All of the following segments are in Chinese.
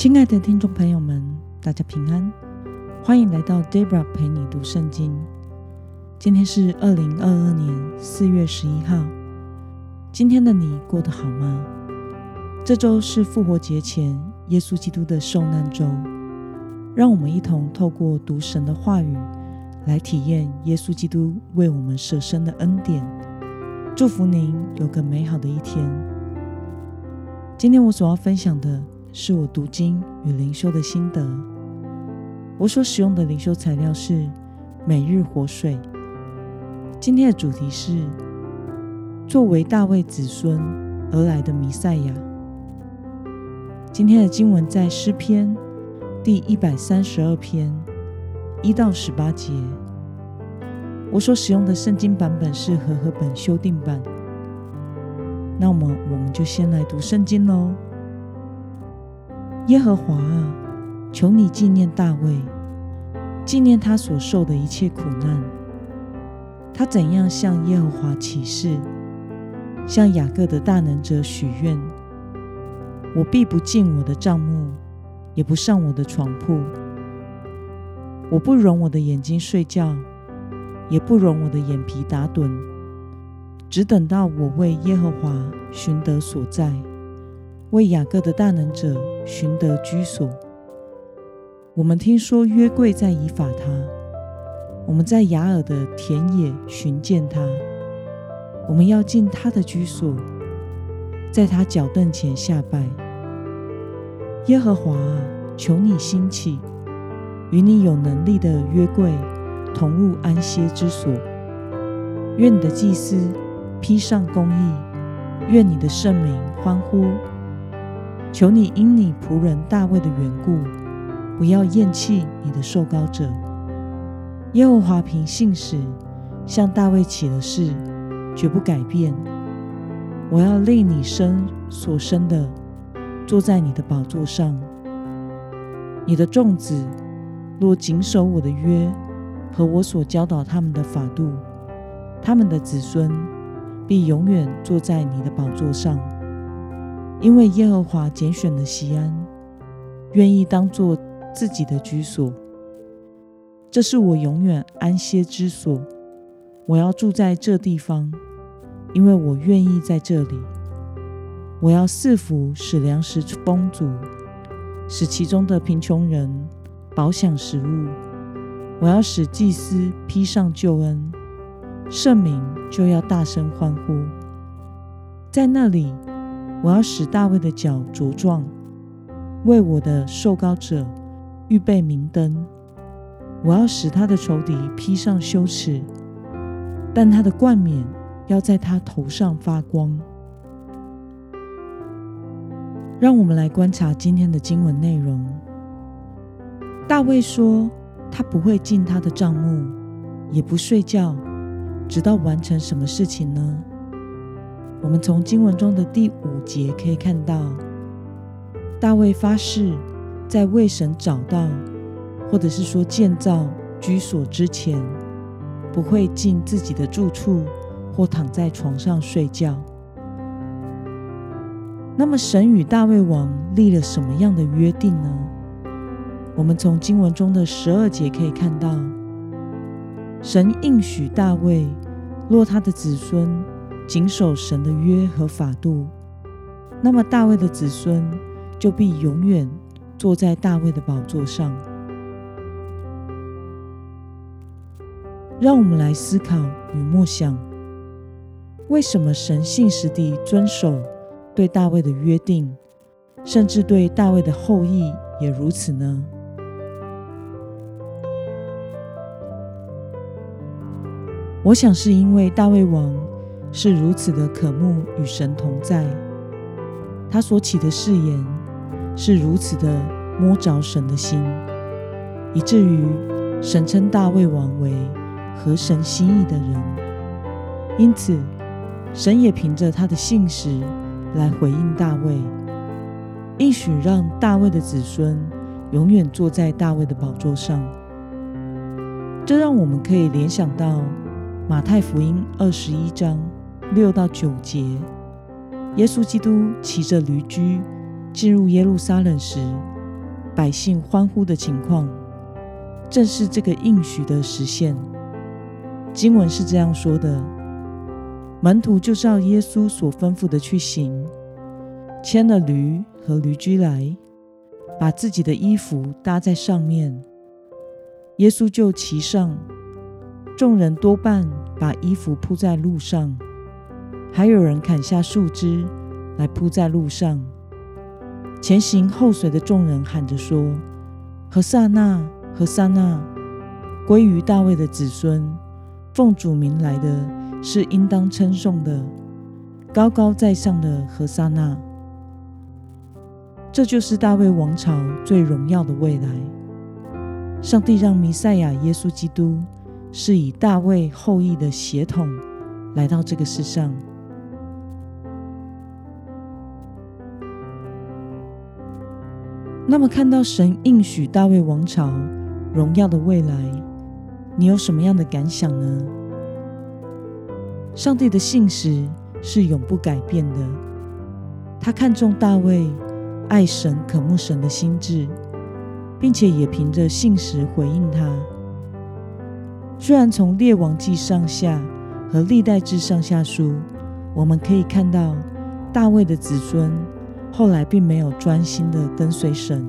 亲爱的听众朋友们，大家平安，欢迎来到 Debra 陪你读圣经。今天是二零二二年四月十一号。今天的你过得好吗？这周是复活节前耶稣基督的受难周，让我们一同透过读神的话语，来体验耶稣基督为我们舍身的恩典。祝福您有个美好的一天。今天我所要分享的。是我读经与灵修的心得。我所使用的灵修材料是每日活水。今天的主题是作为大卫子孙而来的弥赛亚。今天的经文在诗篇第一百三十二篇一到十八节。我所使用的圣经版本是和合本修订版。那么，我们就先来读圣经喽。耶和华啊，求你纪念大卫，纪念他所受的一切苦难。他怎样向耶和华起誓，向雅各的大能者许愿：我必不进我的帐幕，也不上我的床铺。我不容我的眼睛睡觉，也不容我的眼皮打盹，只等到我为耶和华寻得所在。为雅各的大能者寻得居所。我们听说约柜在以法他，我们在雅尔的田野寻见他。我们要进他的居所，在他脚凳前下拜。耶和华啊，求你兴起，与你有能力的约柜同入安歇之所。愿你的祭司披上公义，愿你的圣名欢呼。求你因你仆人大卫的缘故，不要厌弃你的受膏者。耶和华凭信使向大卫起了誓，绝不改变。我要令你生所生的坐在你的宝座上。你的众子若谨守我的约和我所教导他们的法度，他们的子孙必永远坐在你的宝座上。因为耶和华拣选了西安，愿意当作自己的居所。这是我永远安歇之所。我要住在这地方，因为我愿意在这里。我要赐福，使粮食丰足，使其中的贫穷人饱享食物。我要使祭司披上救恩，圣民就要大声欢呼。在那里。我要使大卫的脚茁壮，为我的受膏者预备明灯。我要使他的仇敌披上羞耻，但他的冠冕要在他头上发光。让我们来观察今天的经文内容。大卫说，他不会进他的帐幕，也不睡觉，直到完成什么事情呢？我们从经文中的第五节可以看到，大卫发誓，在为神找到，或者是说建造居所之前，不会进自己的住处或躺在床上睡觉。那么，神与大卫王立了什么样的约定呢？我们从经文中的十二节可以看到，神应许大卫，若他的子孙。谨守神的约和法度，那么大卫的子孙就必永远坐在大卫的宝座上。让我们来思考与默想：为什么神信实地遵守对大卫的约定，甚至对大卫的后裔也如此呢？我想是因为大卫王。是如此的渴慕与神同在，他所起的誓言是如此的摸着神的心，以至于神称大卫王为合神心意的人。因此，神也凭着他的信实来回应大卫，应许让大卫的子孙永远坐在大卫的宝座上。这让我们可以联想到马太福音二十一章。六到九节，耶稣基督骑着驴驹进入耶路撒冷时，百姓欢呼的情况，正是这个应许的实现。经文是这样说的：门徒就照耶稣所吩咐的去行，牵了驴和驴驹来，把自己的衣服搭在上面，耶稣就骑上。众人多半把衣服铺在路上，还有人砍下树枝来铺在路上。前行后随的众人喊着说：“何萨那，何萨那，归于大卫的子孙，奉主名来的是应当称颂的，高高在上的何萨那。”这就是大卫王朝最荣耀的未来。上帝让弥赛亚耶稣基督。是以大卫后裔的血统来到这个世上。那么，看到神应许大卫王朝荣耀的未来，你有什么样的感想呢？上帝的信实是永不改变的。他看重大卫爱神、渴慕神的心智，并且也凭着信实回应他。虽然从《列王记》上下和《历代志》上下书，我们可以看到大卫的子孙后来并没有专心的跟随神，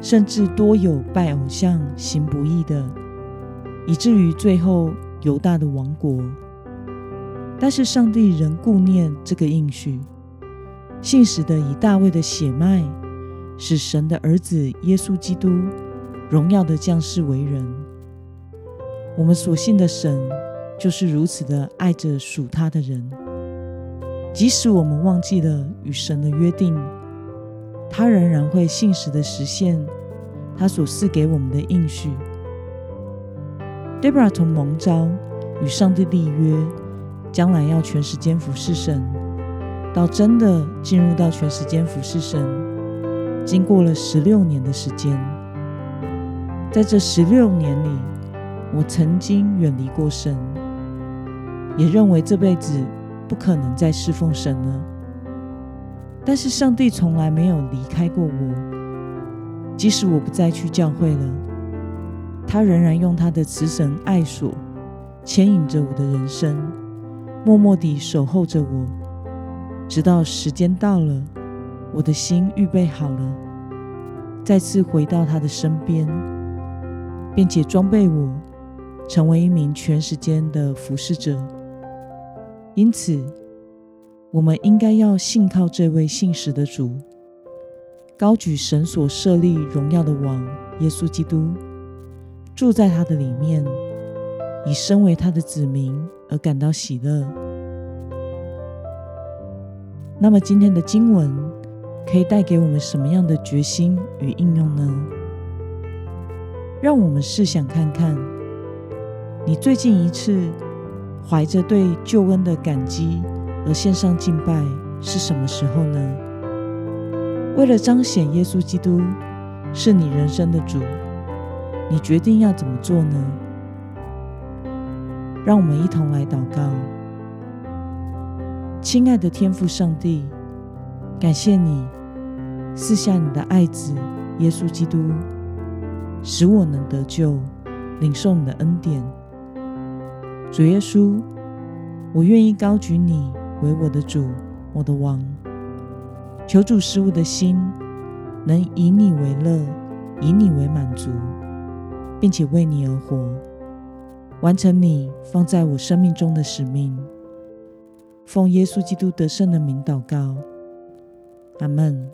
甚至多有拜偶像、行不义的，以至于最后犹大的王国。但是上帝仍顾念这个应许，信实的以大卫的血脉，使神的儿子耶稣基督荣耀的降世为人。我们所信的神就是如此的爱着属他的人，即使我们忘记了与神的约定，他仍然会信实的实现他所赐给我们的应许。Debra 从蒙召与上帝立约，将来要全时间服侍神，到真的进入到全时间服侍神，经过了十六年的时间，在这十六年里。我曾经远离过神，也认为这辈子不可能再侍奉神了。但是上帝从来没有离开过我，即使我不再去教会了，他仍然用他的慈神爱所牵引着我的人生，默默地守候着我，直到时间到了，我的心预备好了，再次回到他的身边，并且装备我。成为一名全时间的服侍者，因此，我们应该要信靠这位信实的主，高举神所设立荣耀的王耶稣基督，住在他的里面，以身为他的子民而感到喜乐。那么，今天的经文可以带给我们什么样的决心与应用呢？让我们试想看看。你最近一次怀着对救恩的感激而献上敬拜是什么时候呢？为了彰显耶稣基督是你人生的主，你决定要怎么做呢？让我们一同来祷告。亲爱的天父上帝，感谢你赐下你的爱子耶稣基督，使我能得救，领受你的恩典。主耶稣，我愿意高举你为我的主，我的王。求主使我的心能以你为乐，以你为满足，并且为你而活，完成你放在我生命中的使命。奉耶稣基督得胜的名祷告，阿门。